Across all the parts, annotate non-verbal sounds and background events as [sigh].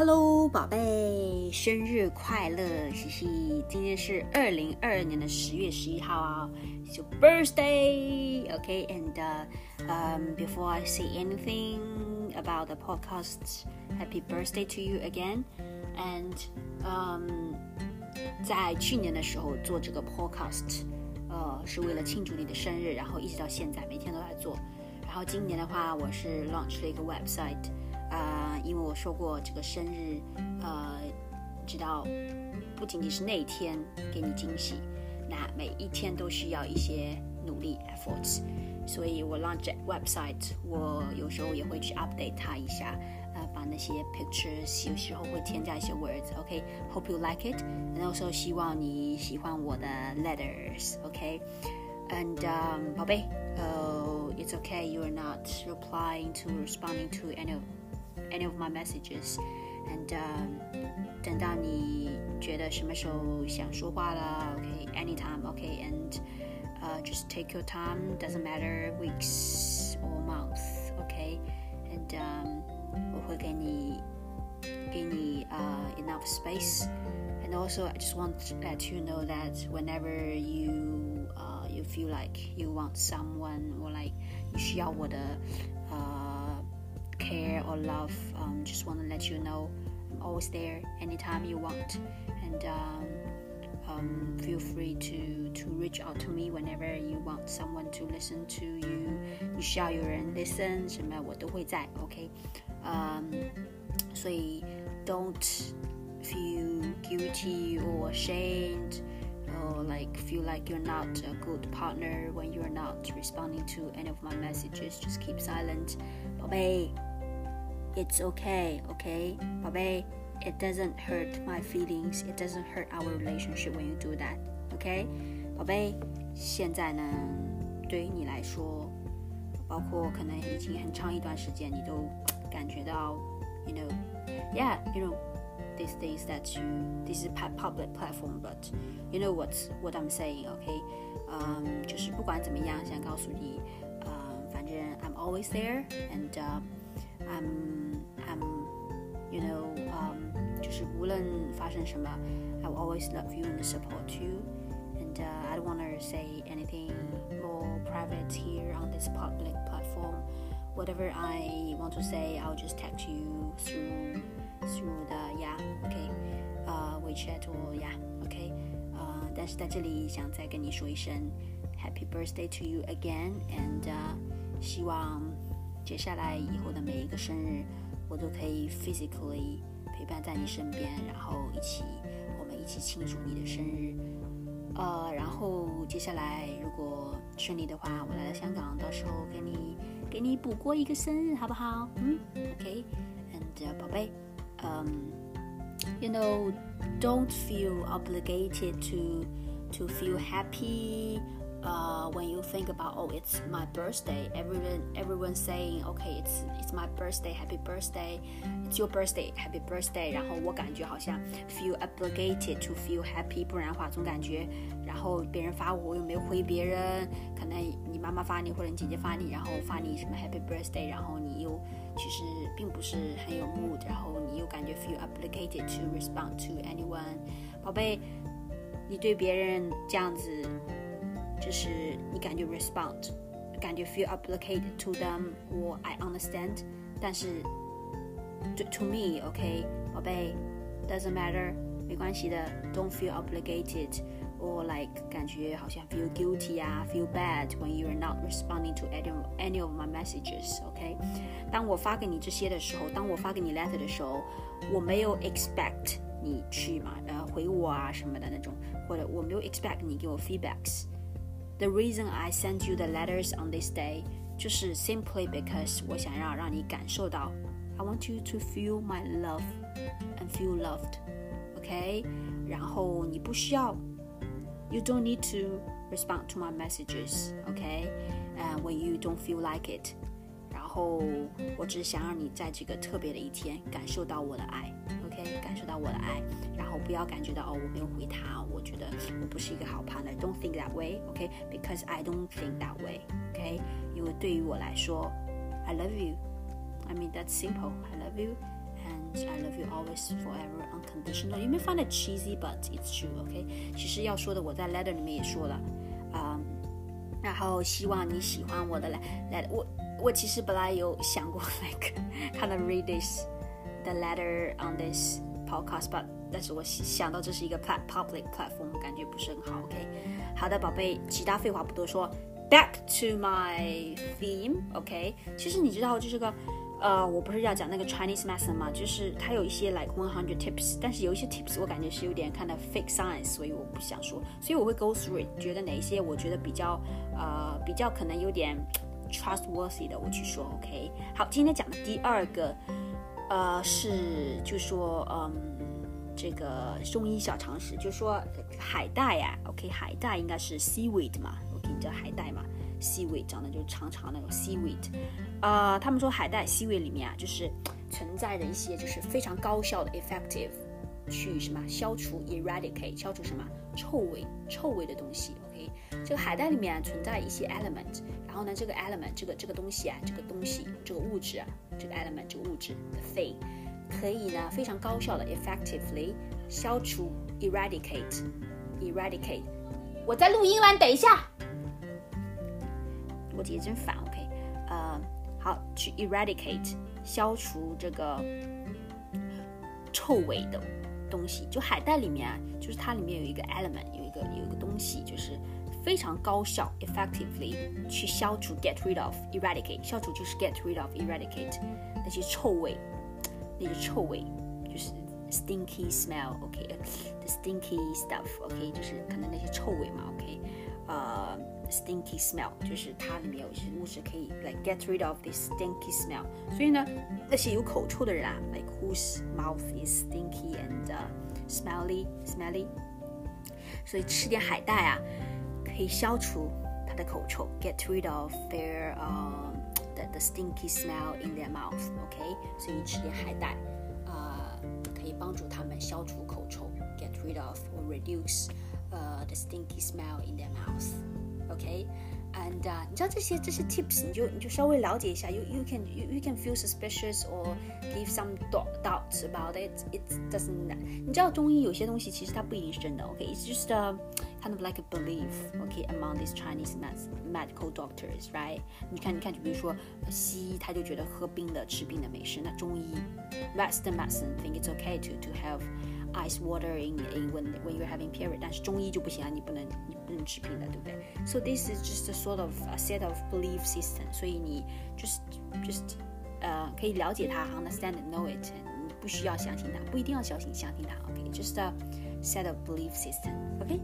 Hello，宝贝，生日快乐！嘻嘻，今天是二零二二年的十月十一号啊，It's your birthday, okay? And uh, um, before I say anything about the podcast, happy birthday to you again. And um, 在去年的时候做这个 podcast，呃，是为了庆祝你的生日，然后一直到现在每天都在做。然后今年的话，我是 launch 了一个 website。啊， 因为我说过这个生日，呃，知道不仅仅是那一天给你惊喜，那每一天都需要一些努力 efforts，所以我 launch website，我有时候也会去 update 它一下，呃，把那些 pictures 有时候会添加一些 words，OK，hope you like it，然后说希望你喜欢我的 letters，OK，and um, 宝贝，呃，it's okay，you are not replying to responding to any of any of my messages. And um, 等到你觉得什么时候想说话了，OK, anytime, OK, and uh, just take your time. Doesn't matter weeks or months, OK, and um, 我会给你给你 uh enough space. And also, I just want to let you know that whenever you uh you feel like you want someone or like 你需要我的呃。 care or love, um, just want to let you know I'm always there anytime you want. And um, um, feel free to, to reach out to me whenever you want someone to listen to you. 你需要有人 listen 什么我都会在，OK？嗯、um,，所以 don't feel guilty or ashamed or like feel like you're not a good partner when you're not responding to any of my messages. Just keep silent. 宝贝。 it's okay, okay, 宝贝，it doesn't hurt my feelings, it doesn't hurt our relationship when you do that, okay，宝贝，现在呢，对于你来说，包括可能已经很长一段时间，你都感觉到，you know, yeah, you know. These days that you this is public platform, but you know what what I'm saying, okay? 嗯、um,，就是不管怎么样，想告诉你，呃、uh,，反正 I'm always there and、uh, I'm I'm you know um 就是无论发生什么，I will always love you and support you. And uh, I don't want to say anything more private here on this public platform. Whatever I want to say, I'll just text you through through the yeah okay uh WeChat or yeah okay 呃，但是在这里想再跟你说一声 Happy birthday to you again and 呃，希望 接下来以后的每一个生日。我都可以 physically 陪伴在你身边，然后一起，我们一起庆祝你的生日。呃，然后接下来如果顺利的话，我来到香港，到时候给你给你补过一个生日，好不好？嗯，OK，and、宝贝，嗯、um,，you know，don't feel obligated to to feel happy uh, when you think about oh it's my birthday everyone everyone saying okay it's it's my birthday happy birthday it's your birthday happy birthday 然后我感觉好像 feel obligated to feel happy 不然的话总感觉然后别人发我我又没有回别人可能你妈妈发你或者你姐姐发你然后发你什么 happy birthday 然后你又其实并不是很有 mood 然后你又感觉 feel obligated to respond to anyone 宝贝你对别人这样子 就是你感觉 respond，感觉 feel obligated to them，我 I understand，但是 to to me，OK，宝贝，doesn't matter，没关系的，don't feel obligated。or like 感觉好像 feel guilty 啊，feel bad when you are not responding to any any of my messages。OK，当我发给你这些的时候，当我发给你 letter 的时候，我没有 expect 你去嘛，呃，回我啊什么的那种，或者我没有 expect 你给我 feedbacks。 the reason I sent you the letters on this day 就是 simply because 我想要让你感受到 I want you to feel my love and feel loved. OK，然后你不需要，you don't need to respond to my messages. OK，呃、uh,，when you don't feel like it. 然后我只想让你在这个特别的一天感受到我的爱，OK， 感受到我的爱，然后不要感觉到哦我没有回他，我觉得我不是一个好 partner。Don't think that way，OK，because、okay? I don't think that way，OK，、okay? 因为对于我来说，I love you。I mean that's simple. I love you And I love you always, forever, unconditional. You may find it cheesy, but it's true. OK，其实要说的我在 letter 里面也说了，啊、um,，然后希望你喜欢我的 letter。我我其实本来有想过 [laughs] like kind of read this the letter on this podcast，but 但是我想到这是一个 pl public platform，感觉不是很好。OK，好的，宝贝，其他废话不多说，back to my theme。OK，其实你知道就是个。呃，我不是要讲那个 Chinese medicine 嘛，就是它有一些 like one hundred tips，但是有一些 tips 我感觉是有点看的 fake science，所以我不想说，所以我会 go through，觉得哪一些我觉得比较呃比较可能有点 trustworthy 的，我去说。OK，好，今天讲的第二个呃是就说嗯这个中医小常识，就说海带呀，OK，海带应该是 seaweed 嘛，OK，你知道海带嘛？seaweed 长得就长长那种 seaweed，啊，他们说海带 seaweed 里面啊，就是存在着一些就是非常高效的 effective 去什么消除 eradicate 消除什么臭味臭味的东西。OK，这个海带里面存在一些 element，然后呢这个 element 这个这个东西啊这个东西这个物质啊这个 element 这个物质 the thing 可以呢非常高效的 effectively 消除 eradicate eradicate。我在录音了，等一下。我姐姐真烦，OK，呃，好，去 eradicate 消除这个臭味的东西。就海带里面啊，就是它里面有一个 element，有一个有一个东西，就是非常高效，effectively 去消除 get rid of eradicate，消除就是 get rid of eradicate 那些臭味，那些臭味就是 stinky smell，OK，the stinky stuff，OK，就是可能那些臭味嘛，OK，呃。Stinky smell 就是它里面有一些物质可以 like get rid of this stinky smell。所以呢，那些有口臭的人啊，like whose mouth is stinky and smelly smelly，所以吃点海带啊， 可以消除他的口臭，get rid of their um the the stinky smell in their mouth。OK，所以吃点海带啊，可以帮助他们消除口臭，get rid of or reduce uh the stinky smell in their mouth。OK，and、uh, 你知道这些这些 tips，你就你就稍微了解一下，you you can you you can feel suspicious or give some doubts about it. It doesn't. 你知道中医有些东西其实它不一定是真的，OK？It's just a kind of like a belief, OK, among these Chinese med medical doctors, right? 你看你看，就比如说西医他就觉得喝冰的吃冰的没事，那中医 Western medicine think it's okay to to have ice water in in when when you're having period，但是中医就不行啊，你不能你不能治病的，对不对？So this is just a sort of a set of belief system，所以你 just just 呃可以了解它，understand it, know it，你不需要相信它，不一定要相信相信它，OK？Just a set of belief system，OK？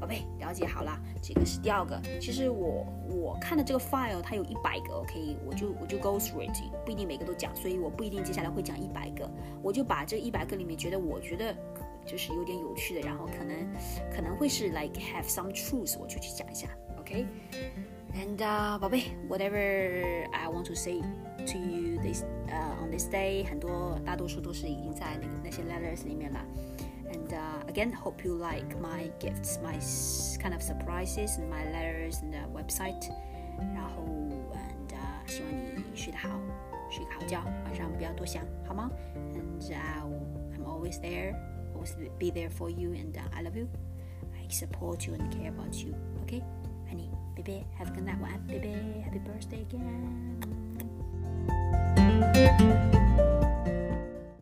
宝贝，了解好了，这个是第二个。其实我我看的这个 file 它有一百个，OK，我就我就 go through it，不一定每个都讲，所以我不一定接下来会讲一百个，我就把这一百个里面觉得我觉得就是有点有趣的，然后可能可能会是 like have some truth，我就去讲一下，OK？And、宝贝，whatever I want to say to you this 呃、on this day，很多大多数都是已经在那个那些 letters 里面了。and uh, again hope you like my gifts my kind of surprises and my letters and the website 然后 and uh, 希望你睡得好睡个好觉晚上不要多想好吗 and uh, I'm always there always be there for you and uh, I love you I support you and care about you okay honey baby have a good night one baby happy birthday again